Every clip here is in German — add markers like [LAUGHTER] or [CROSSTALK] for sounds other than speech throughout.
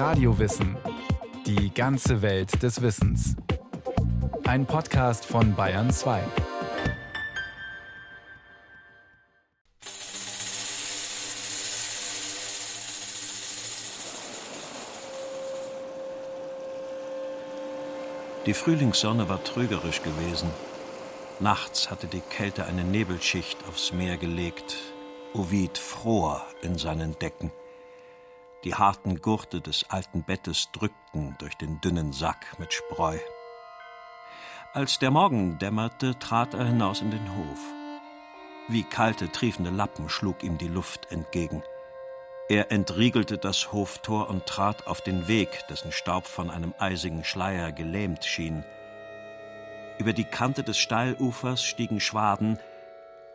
Radiowissen. Die ganze Welt des Wissens. Ein Podcast von Bayern 2. Die Frühlingssonne war trügerisch gewesen. Nachts hatte die Kälte eine Nebelschicht aufs Meer gelegt. Ovid fror in seinen Decken. Die harten Gurte des alten Bettes drückten durch den dünnen Sack mit Spreu. Als der Morgen dämmerte, trat er hinaus in den Hof. Wie kalte, triefende Lappen schlug ihm die Luft entgegen. Er entriegelte das Hoftor und trat auf den Weg, dessen Staub von einem eisigen Schleier gelähmt schien. Über die Kante des Steilufers stiegen Schwaden,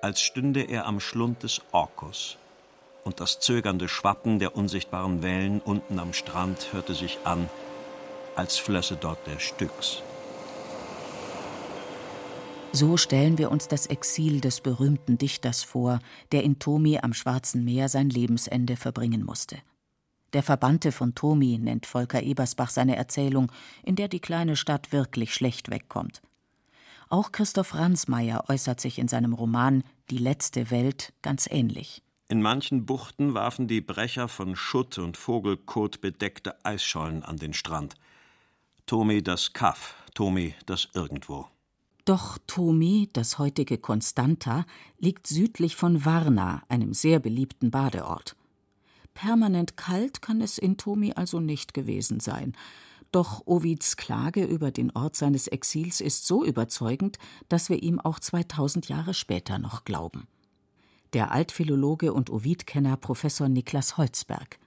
als stünde er am Schlund des Orkus und das zögernde Schwappen der unsichtbaren Wellen unten am Strand hörte sich an, als flösse dort der Styx. So stellen wir uns das Exil des berühmten Dichters vor, der in Tomi am Schwarzen Meer sein Lebensende verbringen musste. Der Verbannte von Tomi nennt Volker Ebersbach seine Erzählung, in der die kleine Stadt wirklich schlecht wegkommt. Auch Christoph Ransmayr äußert sich in seinem Roman Die letzte Welt ganz ähnlich. In manchen Buchten warfen die Brecher von Schutt und Vogelkot bedeckte Eisschollen an den Strand. Tomi das Kaff, Tomi das Irgendwo. Doch Tomi, das heutige Constanta, liegt südlich von Varna, einem sehr beliebten Badeort. Permanent kalt kann es in Tomi also nicht gewesen sein. Doch Ovids Klage über den Ort seines Exils ist so überzeugend, dass wir ihm auch 2000 Jahre später noch glauben der Altphilologe und Ovidkenner Professor Niklas Holzberg.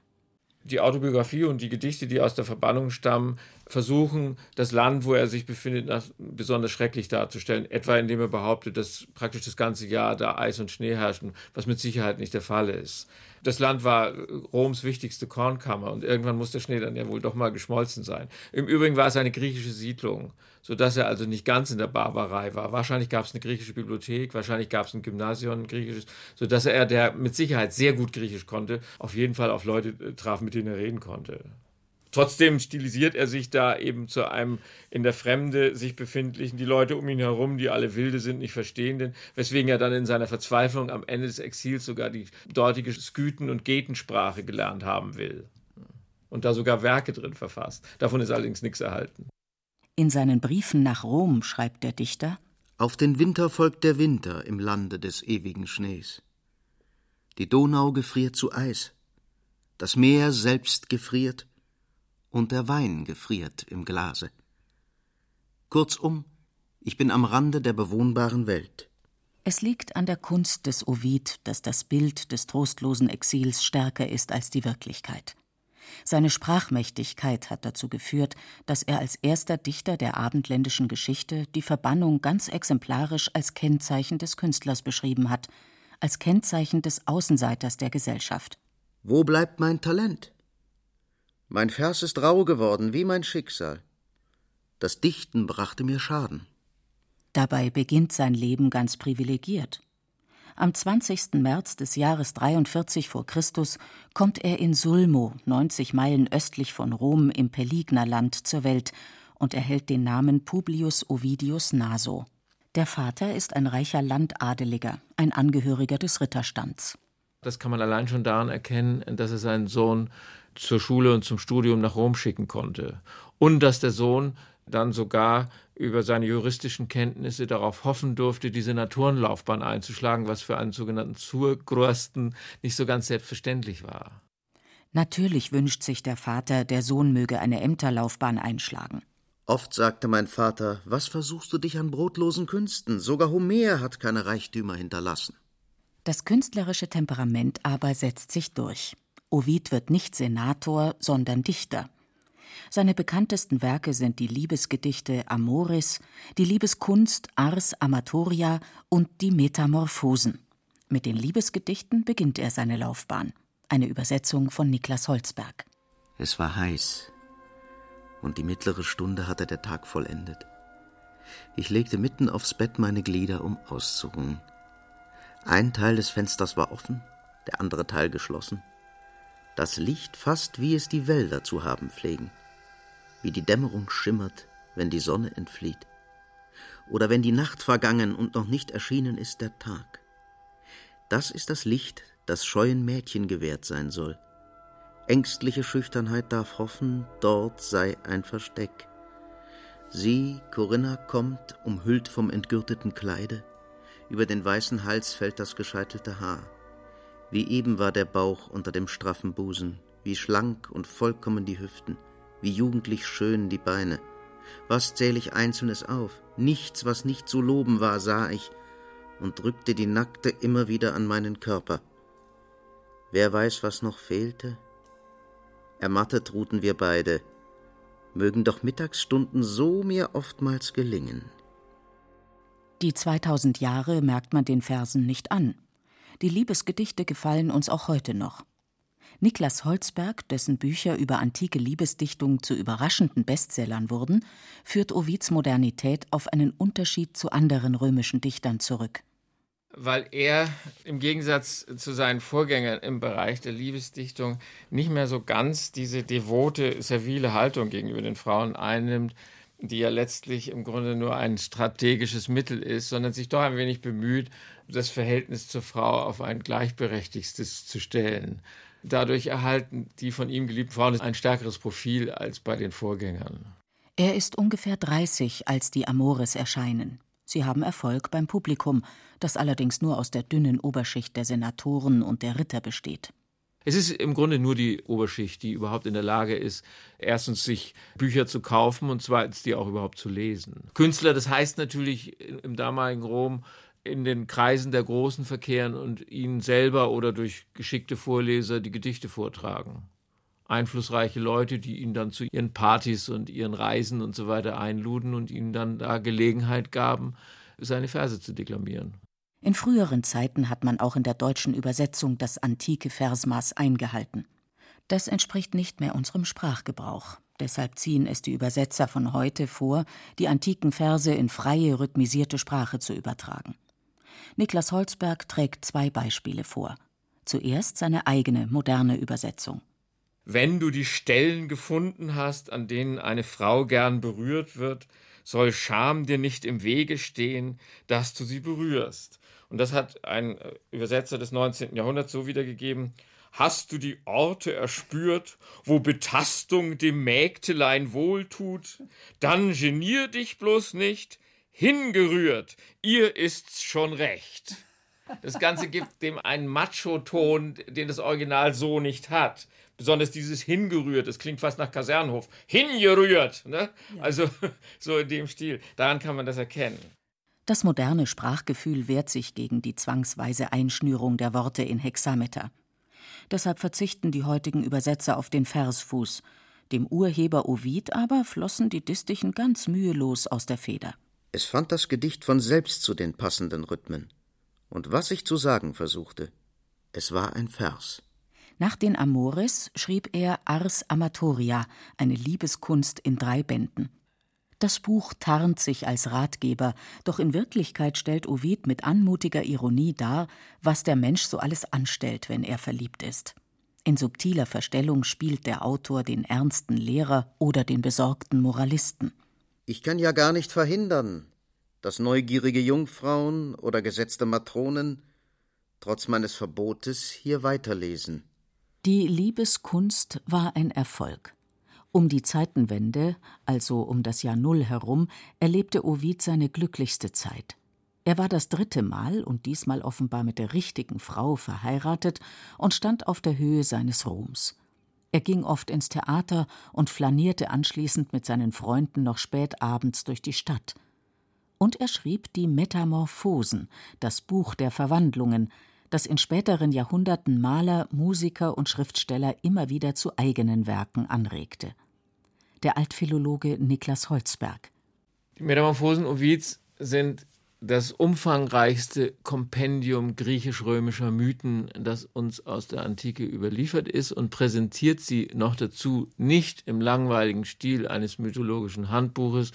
Die Autobiografie und die Gedichte, die aus der Verbannung stammen, versuchen, das Land, wo er sich befindet, besonders schrecklich darzustellen. Etwa indem er behauptet, dass praktisch das ganze Jahr da Eis und Schnee herrschen, was mit Sicherheit nicht der Fall ist. Das Land war Roms wichtigste Kornkammer und irgendwann muss der Schnee dann ja wohl doch mal geschmolzen sein. Im Übrigen war es eine griechische Siedlung, sodass er also nicht ganz in der Barbarei war. Wahrscheinlich gab es eine griechische Bibliothek, wahrscheinlich gab es ein Gymnasium, ein griechisches, sodass er, der mit Sicherheit sehr gut Griechisch konnte, auf jeden Fall auf Leute äh, traf, mit denen er reden konnte. Trotzdem stilisiert er sich da eben zu einem in der Fremde sich befindlichen, die Leute um ihn herum, die alle Wilde sind, nicht Verstehenden, weswegen er dann in seiner Verzweiflung am Ende des Exils sogar die dortige Skythen- und Getensprache gelernt haben will. Und da sogar Werke drin verfasst. Davon ist allerdings nichts erhalten. In seinen Briefen nach Rom schreibt der Dichter: Auf den Winter folgt der Winter im Lande des ewigen Schnees. Die Donau gefriert zu Eis, das Meer selbst gefriert, und der Wein gefriert im Glase. Kurzum, ich bin am Rande der bewohnbaren Welt. Es liegt an der Kunst des Ovid, dass das Bild des trostlosen Exils stärker ist als die Wirklichkeit. Seine Sprachmächtigkeit hat dazu geführt, dass er als erster Dichter der abendländischen Geschichte die Verbannung ganz exemplarisch als Kennzeichen des Künstlers beschrieben hat, als Kennzeichen des Außenseiters der Gesellschaft. Wo bleibt mein Talent? Mein Vers ist rau geworden wie mein Schicksal. Das Dichten brachte mir Schaden. Dabei beginnt sein Leben ganz privilegiert. Am 20. März des Jahres 43 vor Christus kommt er in Sulmo, 90 Meilen östlich von Rom im Pelignerland, zur Welt und erhält den Namen Publius Ovidius Naso. Der Vater ist ein reicher Landadeliger, ein Angehöriger des Ritterstands. Das kann man allein schon daran erkennen, dass er seinen Sohn zur Schule und zum Studium nach Rom schicken konnte. Und dass der Sohn dann sogar über seine juristischen Kenntnisse darauf hoffen durfte, die Senatorenlaufbahn einzuschlagen, was für einen sogenannten Zurgrösten nicht so ganz selbstverständlich war. Natürlich wünscht sich der Vater, der Sohn möge eine Ämterlaufbahn einschlagen. Oft sagte mein Vater, was versuchst du dich an brotlosen Künsten? Sogar Homer hat keine Reichtümer hinterlassen. Das künstlerische Temperament aber setzt sich durch. Ovid wird nicht Senator, sondern Dichter. Seine bekanntesten Werke sind die Liebesgedichte Amoris, die Liebeskunst Ars Amatoria und die Metamorphosen. Mit den Liebesgedichten beginnt er seine Laufbahn. Eine Übersetzung von Niklas Holzberg. Es war heiß, und die mittlere Stunde hatte der Tag vollendet. Ich legte mitten aufs Bett meine Glieder, um auszuruhen. Ein Teil des Fensters war offen, der andere Teil geschlossen. Das Licht fast wie es die Wälder zu haben pflegen, wie die Dämmerung schimmert, wenn die Sonne entflieht, oder wenn die Nacht vergangen und noch nicht erschienen ist der Tag. Das ist das Licht, das scheuen Mädchen gewährt sein soll. Ängstliche Schüchternheit darf hoffen, dort sei ein Versteck. Sie, Corinna, kommt, umhüllt vom entgürteten Kleide, über den weißen Hals fällt das gescheitelte Haar. Wie eben war der Bauch unter dem straffen Busen, wie schlank und vollkommen die Hüften, wie jugendlich schön die Beine. Was zähl ich Einzelnes auf? Nichts, was nicht zu loben war, sah ich und drückte die Nackte immer wieder an meinen Körper. Wer weiß, was noch fehlte? Ermattet ruhten wir beide, mögen doch Mittagsstunden so mir oftmals gelingen. Die 2000 Jahre merkt man den Versen nicht an. Die Liebesgedichte gefallen uns auch heute noch. Niklas Holzberg, dessen Bücher über antike Liebesdichtung zu überraschenden Bestsellern wurden, führt Ovids Modernität auf einen Unterschied zu anderen römischen Dichtern zurück. Weil er im Gegensatz zu seinen Vorgängern im Bereich der Liebesdichtung nicht mehr so ganz diese devote, servile Haltung gegenüber den Frauen einnimmt, die ja letztlich im Grunde nur ein strategisches Mittel ist, sondern sich doch ein wenig bemüht, das Verhältnis zur Frau auf ein gleichberechtigtes zu stellen. Dadurch erhalten die von ihm geliebten Frauen ein stärkeres Profil als bei den Vorgängern. Er ist ungefähr 30, als die Amores erscheinen. Sie haben Erfolg beim Publikum, das allerdings nur aus der dünnen Oberschicht der Senatoren und der Ritter besteht. Es ist im Grunde nur die Oberschicht, die überhaupt in der Lage ist, erstens sich Bücher zu kaufen und zweitens die auch überhaupt zu lesen. Künstler, das heißt natürlich im damaligen Rom in den Kreisen der Großen verkehren und ihnen selber oder durch geschickte Vorleser die Gedichte vortragen. Einflussreiche Leute, die ihn dann zu ihren Partys und ihren Reisen und so weiter einluden und ihnen dann da Gelegenheit gaben, seine Verse zu deklamieren. In früheren Zeiten hat man auch in der deutschen Übersetzung das antike Versmaß eingehalten. Das entspricht nicht mehr unserem Sprachgebrauch. Deshalb ziehen es die Übersetzer von heute vor, die antiken Verse in freie, rhythmisierte Sprache zu übertragen. Niklas Holzberg trägt zwei Beispiele vor. Zuerst seine eigene moderne Übersetzung. Wenn du die Stellen gefunden hast, an denen eine Frau gern berührt wird, soll Scham dir nicht im Wege stehen, dass du sie berührst. Und das hat ein äh, Übersetzer des 19. Jahrhunderts so wiedergegeben. Hast du die Orte erspürt, wo Betastung dem Mägdelein wohltut? Dann genier dich bloß nicht, hingerührt, ihr ist's schon recht. Das Ganze gibt dem einen Macho-Ton, den das Original so nicht hat. Besonders dieses hingerührt, das klingt fast nach Kasernhof. Hingerührt, ne? Ja. Also [LAUGHS] so in dem Stil. Daran kann man das erkennen. Das moderne Sprachgefühl wehrt sich gegen die zwangsweise Einschnürung der Worte in Hexameter. Deshalb verzichten die heutigen Übersetzer auf den Versfuß. Dem Urheber Ovid aber flossen die Distichen ganz mühelos aus der Feder. Es fand das Gedicht von selbst zu den passenden Rhythmen. Und was ich zu sagen versuchte, es war ein Vers. Nach den Amores schrieb er Ars Amatoria, eine Liebeskunst in drei Bänden. Das Buch tarnt sich als Ratgeber, doch in Wirklichkeit stellt Ovid mit anmutiger Ironie dar, was der Mensch so alles anstellt, wenn er verliebt ist. In subtiler Verstellung spielt der Autor den ernsten Lehrer oder den besorgten Moralisten. Ich kann ja gar nicht verhindern, dass neugierige Jungfrauen oder gesetzte Matronen trotz meines Verbotes hier weiterlesen. Die Liebeskunst war ein Erfolg. Um die Zeitenwende, also um das Jahr Null herum, erlebte Ovid seine glücklichste Zeit. Er war das dritte Mal und diesmal offenbar mit der richtigen Frau verheiratet und stand auf der Höhe seines Ruhms. Er ging oft ins Theater und flanierte anschließend mit seinen Freunden noch spät abends durch die Stadt. Und er schrieb die Metamorphosen, das Buch der Verwandlungen, das in späteren Jahrhunderten Maler, Musiker und Schriftsteller immer wieder zu eigenen Werken anregte. Der Altphilologe Niklas Holzberg. Die Metamorphosen Ovids sind das umfangreichste Kompendium griechisch-römischer Mythen, das uns aus der Antike überliefert ist und präsentiert sie noch dazu nicht im langweiligen Stil eines mythologischen Handbuches,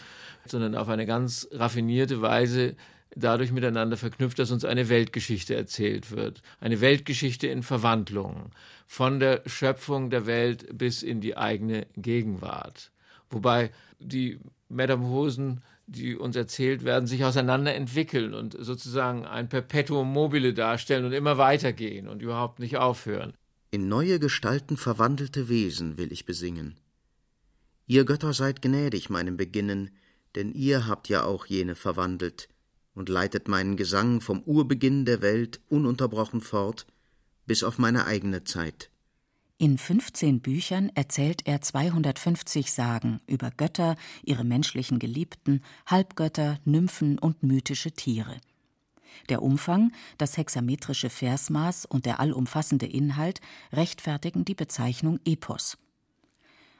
sondern auf eine ganz raffinierte Weise dadurch miteinander verknüpft, dass uns eine Weltgeschichte erzählt wird. Eine Weltgeschichte in Verwandlungen. Von der Schöpfung der Welt bis in die eigene Gegenwart. Wobei die Metamorphosen, die uns erzählt werden, sich auseinander entwickeln und sozusagen ein Perpetuum mobile darstellen und immer weitergehen und überhaupt nicht aufhören. In neue Gestalten verwandelte Wesen will ich besingen. Ihr Götter seid gnädig meinem Beginnen, denn ihr habt ja auch jene verwandelt und leitet meinen Gesang vom Urbeginn der Welt ununterbrochen fort bis auf meine eigene Zeit. In 15 Büchern erzählt er 250 Sagen über Götter, ihre menschlichen Geliebten, Halbgötter, Nymphen und mythische Tiere. Der Umfang, das hexametrische Versmaß und der allumfassende Inhalt rechtfertigen die Bezeichnung Epos.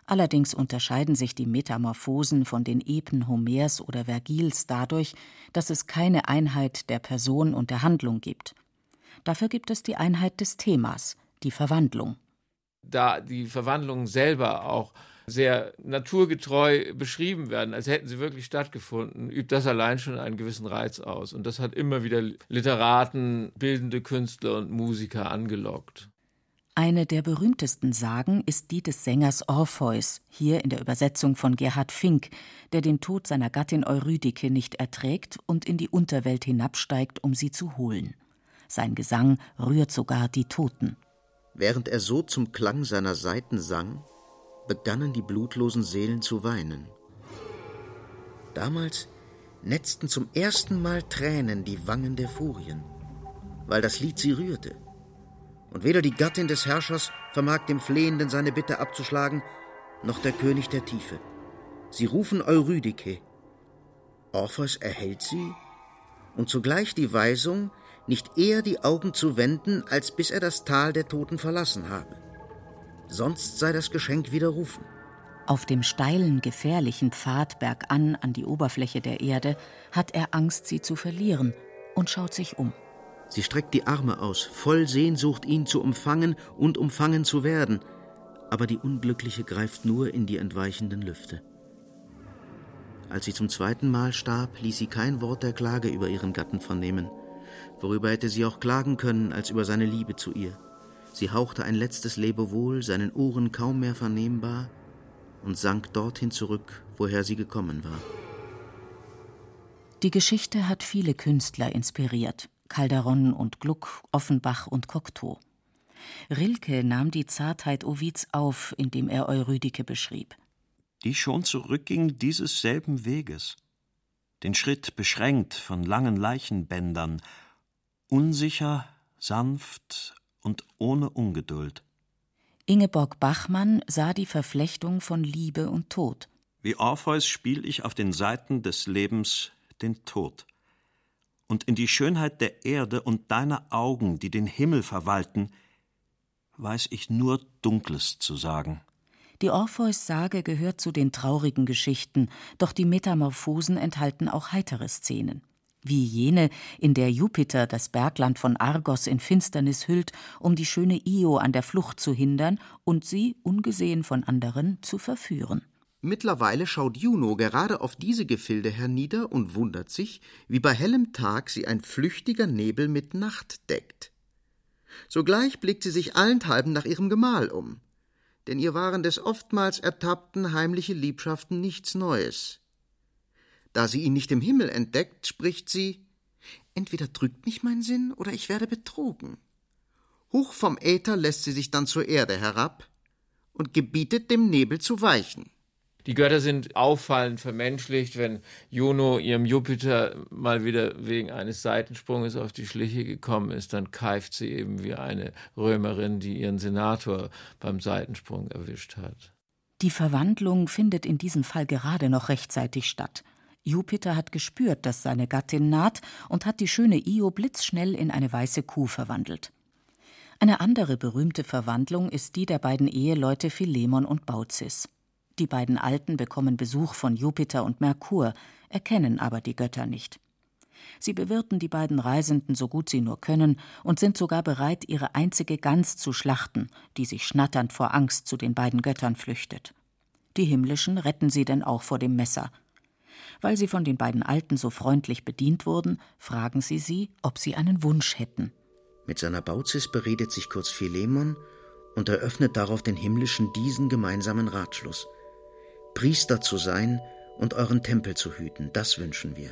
Allerdings unterscheiden sich die Metamorphosen von den Epen Homers oder Vergils dadurch, dass es keine Einheit der Person und der Handlung gibt. Dafür gibt es die Einheit des Themas, die Verwandlung. Da die Verwandlungen selber auch sehr naturgetreu beschrieben werden, als hätten sie wirklich stattgefunden, übt das allein schon einen gewissen Reiz aus. Und das hat immer wieder Literaten, bildende Künstler und Musiker angelockt. Eine der berühmtesten Sagen ist die des Sängers Orpheus, hier in der Übersetzung von Gerhard Fink, der den Tod seiner Gattin Eurydike nicht erträgt und in die Unterwelt hinabsteigt, um sie zu holen. Sein Gesang rührt sogar die Toten. Während er so zum Klang seiner Saiten sang, begannen die blutlosen Seelen zu weinen. Damals netzten zum ersten Mal Tränen die Wangen der Furien, weil das Lied sie rührte und weder die Gattin des Herrschers vermag dem Flehenden seine Bitte abzuschlagen, noch der König der Tiefe. Sie rufen Eurydike. Orpheus erhält sie und zugleich die Weisung, nicht eher die Augen zu wenden, als bis er das Tal der Toten verlassen habe. Sonst sei das Geschenk widerrufen. Auf dem steilen, gefährlichen Pfad bergan an die Oberfläche der Erde hat er Angst, sie zu verlieren und schaut sich um. Sie streckt die Arme aus, voll Sehnsucht, ihn zu umfangen und umfangen zu werden, aber die Unglückliche greift nur in die entweichenden Lüfte. Als sie zum zweiten Mal starb, ließ sie kein Wort der Klage über ihren Gatten vernehmen. Worüber hätte sie auch klagen können, als über seine Liebe zu ihr? Sie hauchte ein letztes Lebewohl, seinen Ohren kaum mehr vernehmbar, und sank dorthin zurück, woher sie gekommen war. Die Geschichte hat viele Künstler inspiriert. Calderon und Gluck, Offenbach und Cocteau. Rilke nahm die Zartheit Ovids auf, indem er Eurydike beschrieb. Die schon zurückging dieses selben Weges, den Schritt beschränkt von langen Leichenbändern, unsicher, sanft und ohne Ungeduld. Ingeborg Bachmann sah die Verflechtung von Liebe und Tod. Wie Orpheus spiel ich auf den Seiten des Lebens den Tod und in die Schönheit der Erde und deiner Augen, die den Himmel verwalten, weiß ich nur Dunkles zu sagen. Die Orpheus-Sage gehört zu den traurigen Geschichten, doch die Metamorphosen enthalten auch heitere Szenen. Wie jene, in der Jupiter das Bergland von Argos in Finsternis hüllt, um die schöne Io an der Flucht zu hindern und sie, ungesehen von anderen, zu verführen. Mittlerweile schaut Juno gerade auf diese Gefilde hernieder und wundert sich, wie bei hellem Tag sie ein flüchtiger Nebel mit Nacht deckt. Sogleich blickt sie sich allenthalben nach ihrem Gemahl um, denn ihr waren des oftmals ertappten heimliche Liebschaften nichts Neues. Da sie ihn nicht im Himmel entdeckt, spricht sie Entweder drückt mich mein Sinn, oder ich werde betrogen. Hoch vom Äther lässt sie sich dann zur Erde herab und gebietet dem Nebel zu weichen. Die Götter sind auffallend vermenschlicht. Wenn Juno ihrem Jupiter mal wieder wegen eines Seitensprunges auf die Schliche gekommen ist, dann keift sie eben wie eine Römerin, die ihren Senator beim Seitensprung erwischt hat. Die Verwandlung findet in diesem Fall gerade noch rechtzeitig statt. Jupiter hat gespürt, dass seine Gattin naht und hat die schöne Io blitzschnell in eine weiße Kuh verwandelt. Eine andere berühmte Verwandlung ist die der beiden Eheleute Philemon und Baucis. Die beiden Alten bekommen Besuch von Jupiter und Merkur, erkennen aber die Götter nicht. Sie bewirten die beiden Reisenden so gut sie nur können und sind sogar bereit, ihre einzige Gans zu schlachten, die sich schnatternd vor Angst zu den beiden Göttern flüchtet. Die Himmlischen retten sie denn auch vor dem Messer. Weil sie von den beiden Alten so freundlich bedient wurden, fragen sie sie, ob sie einen Wunsch hätten. Mit seiner Bauzis beredet sich kurz Philemon und eröffnet darauf den himmlischen diesen gemeinsamen Ratschluss. Priester zu sein und euren Tempel zu hüten, das wünschen wir.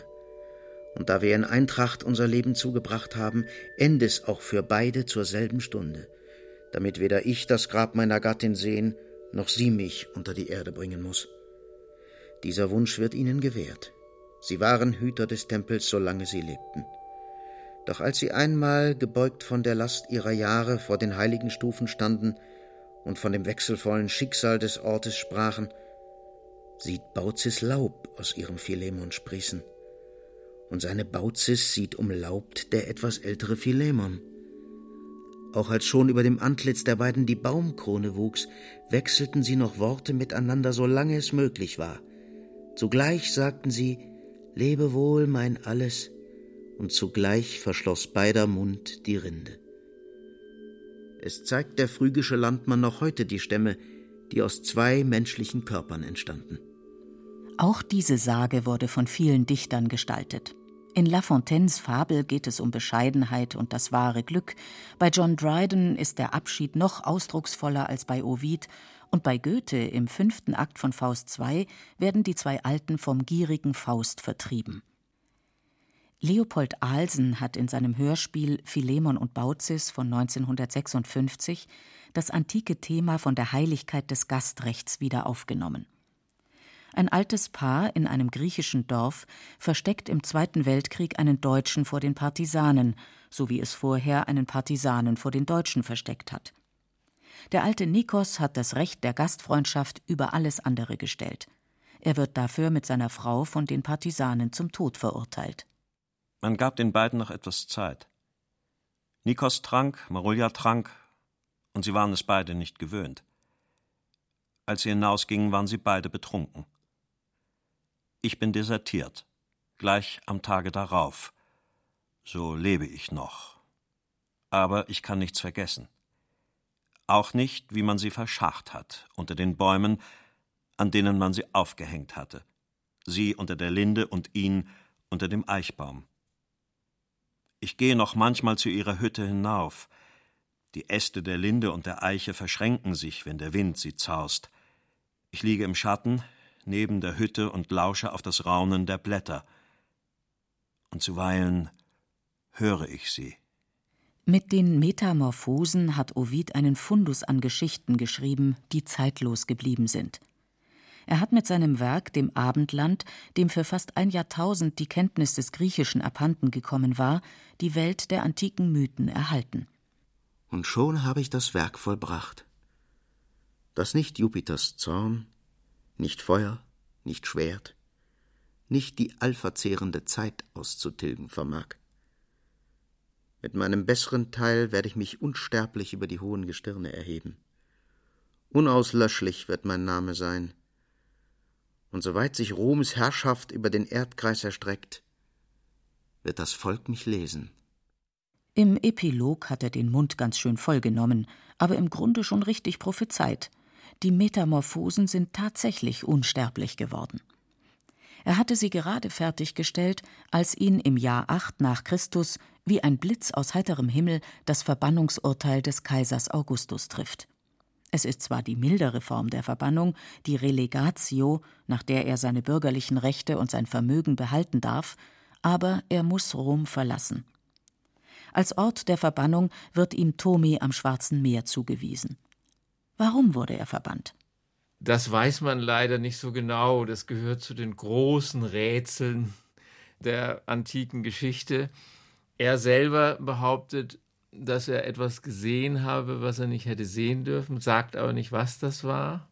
Und da wir in Eintracht unser Leben zugebracht haben, end es auch für beide zur selben Stunde, damit weder ich das Grab meiner Gattin sehen, noch sie mich unter die Erde bringen muss. Dieser Wunsch wird ihnen gewährt. Sie waren Hüter des Tempels, solange sie lebten. Doch als sie einmal, gebeugt von der Last ihrer Jahre, vor den heiligen Stufen standen und von dem wechselvollen Schicksal des Ortes sprachen, sieht Bauzis Laub aus ihrem Philemon sprießen. Und seine Bauzis sieht umlaubt der etwas ältere Philemon. Auch als schon über dem Antlitz der beiden die Baumkrone wuchs, wechselten sie noch Worte miteinander, solange es möglich war. Zugleich sagten sie, Lebe wohl, mein Alles, und zugleich verschloss beider Mund die Rinde. Es zeigt der phrygische Landmann noch heute die Stämme, die aus zwei menschlichen Körpern entstanden. Auch diese Sage wurde von vielen Dichtern gestaltet. In La Fontaines Fabel geht es um Bescheidenheit und das wahre Glück. Bei John Dryden ist der Abschied noch ausdrucksvoller als bei Ovid. Und bei Goethe im fünften Akt von Faust II werden die zwei Alten vom gierigen Faust vertrieben. Leopold Ahlsen hat in seinem Hörspiel Philemon und Baucis von 1956 das antike Thema von der Heiligkeit des Gastrechts wieder aufgenommen. Ein altes Paar in einem griechischen Dorf versteckt im Zweiten Weltkrieg einen Deutschen vor den Partisanen, so wie es vorher einen Partisanen vor den Deutschen versteckt hat. Der alte Nikos hat das Recht der Gastfreundschaft über alles andere gestellt. Er wird dafür mit seiner Frau von den Partisanen zum Tod verurteilt. Man gab den beiden noch etwas Zeit. Nikos trank, Marulja trank, und sie waren es beide nicht gewöhnt. Als sie hinausgingen, waren sie beide betrunken. Ich bin desertiert, gleich am Tage darauf. So lebe ich noch. Aber ich kann nichts vergessen. Auch nicht, wie man sie verscharrt hat, unter den Bäumen, an denen man sie aufgehängt hatte. Sie unter der Linde und ihn unter dem Eichbaum. Ich gehe noch manchmal zu ihrer Hütte hinauf. Die Äste der Linde und der Eiche verschränken sich, wenn der Wind sie zaust. Ich liege im Schatten neben der Hütte und lausche auf das Raunen der Blätter. Und zuweilen höre ich sie. Mit den Metamorphosen hat Ovid einen Fundus an Geschichten geschrieben, die zeitlos geblieben sind. Er hat mit seinem Werk dem Abendland, dem für fast ein Jahrtausend die Kenntnis des Griechischen abhanden gekommen war, die Welt der antiken Mythen erhalten. Und schon habe ich das Werk vollbracht, das nicht Jupiters Zorn, nicht Feuer, nicht Schwert, nicht die allverzehrende Zeit auszutilgen vermag. Mit meinem besseren Teil werde ich mich unsterblich über die hohen Gestirne erheben. Unauslöschlich wird mein Name sein, und soweit sich Roms Herrschaft über den Erdkreis erstreckt, wird das Volk mich lesen. Im Epilog hat er den Mund ganz schön vollgenommen, aber im Grunde schon richtig prophezeit. Die Metamorphosen sind tatsächlich unsterblich geworden. Er hatte sie gerade fertiggestellt, als ihn im Jahr 8 nach Christus wie ein Blitz aus heiterem Himmel das Verbannungsurteil des Kaisers Augustus trifft. Es ist zwar die mildere Form der Verbannung, die Relegatio, nach der er seine bürgerlichen Rechte und sein Vermögen behalten darf, aber er muss Rom verlassen. Als Ort der Verbannung wird ihm Tomi am Schwarzen Meer zugewiesen. Warum wurde er verbannt? Das weiß man leider nicht so genau. Das gehört zu den großen Rätseln der antiken Geschichte. Er selber behauptet, dass er etwas gesehen habe, was er nicht hätte sehen dürfen, sagt aber nicht, was das war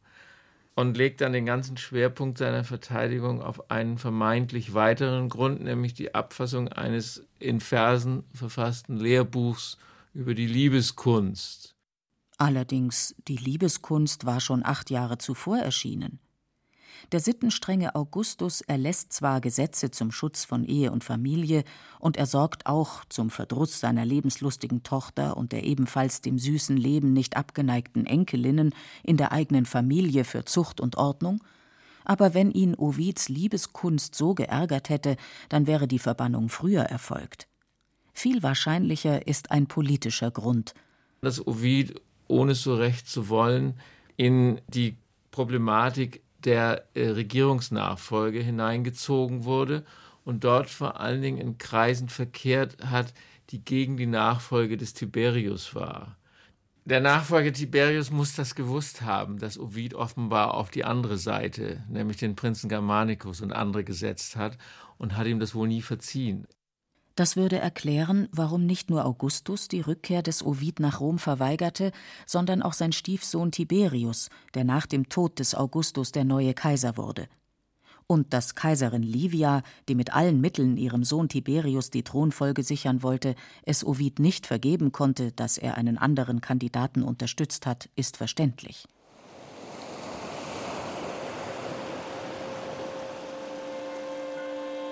und legt dann den ganzen Schwerpunkt seiner Verteidigung auf einen vermeintlich weiteren Grund, nämlich die Abfassung eines in Versen verfassten Lehrbuchs über die Liebeskunst. Allerdings, die Liebeskunst war schon acht Jahre zuvor erschienen. Der sittenstrenge Augustus erlässt zwar Gesetze zum Schutz von Ehe und Familie, und er sorgt auch zum Verdruss seiner lebenslustigen Tochter und der ebenfalls dem süßen Leben nicht abgeneigten Enkelinnen in der eigenen Familie für Zucht und Ordnung, Aber wenn ihn Ovids Liebeskunst so geärgert hätte, dann wäre die Verbannung früher erfolgt. Viel wahrscheinlicher ist ein politischer Grund. Dass Ovid, ohne so recht zu wollen, in die Problematik der äh, Regierungsnachfolge hineingezogen wurde und dort vor allen Dingen in Kreisen verkehrt hat, die gegen die Nachfolge des Tiberius war. Der Nachfolger Tiberius muss das gewusst haben, dass Ovid offenbar auf die andere Seite, nämlich den Prinzen Germanicus und andere gesetzt hat und hat ihm das wohl nie verziehen. Das würde erklären, warum nicht nur Augustus die Rückkehr des Ovid nach Rom verweigerte, sondern auch sein Stiefsohn Tiberius, der nach dem Tod des Augustus der neue Kaiser wurde. Und dass Kaiserin Livia, die mit allen Mitteln ihrem Sohn Tiberius die Thronfolge sichern wollte, es Ovid nicht vergeben konnte, dass er einen anderen Kandidaten unterstützt hat, ist verständlich.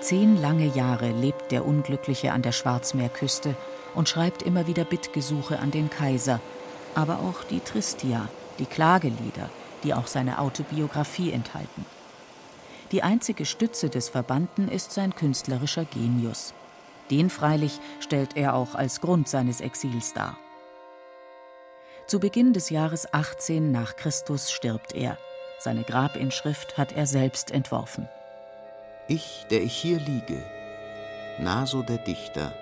Zehn lange Jahre lebt der Unglückliche an der Schwarzmeerküste und schreibt immer wieder Bittgesuche an den Kaiser, aber auch die Tristia, die Klagelieder, die auch seine Autobiografie enthalten. Die einzige Stütze des Verbannten ist sein künstlerischer Genius. Den freilich stellt er auch als Grund seines Exils dar. Zu Beginn des Jahres 18 nach Christus stirbt er. Seine Grabinschrift hat er selbst entworfen. Ich, der ich hier liege, Naso der Dichter,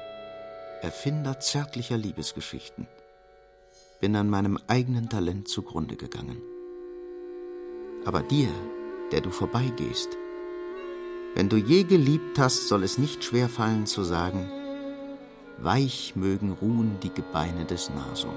Erfinder zärtlicher Liebesgeschichten, bin an meinem eigenen Talent zugrunde gegangen. Aber dir, der du vorbeigehst, wenn du je geliebt hast, soll es nicht schwer fallen zu sagen, weich mögen ruhen die Gebeine des Naso.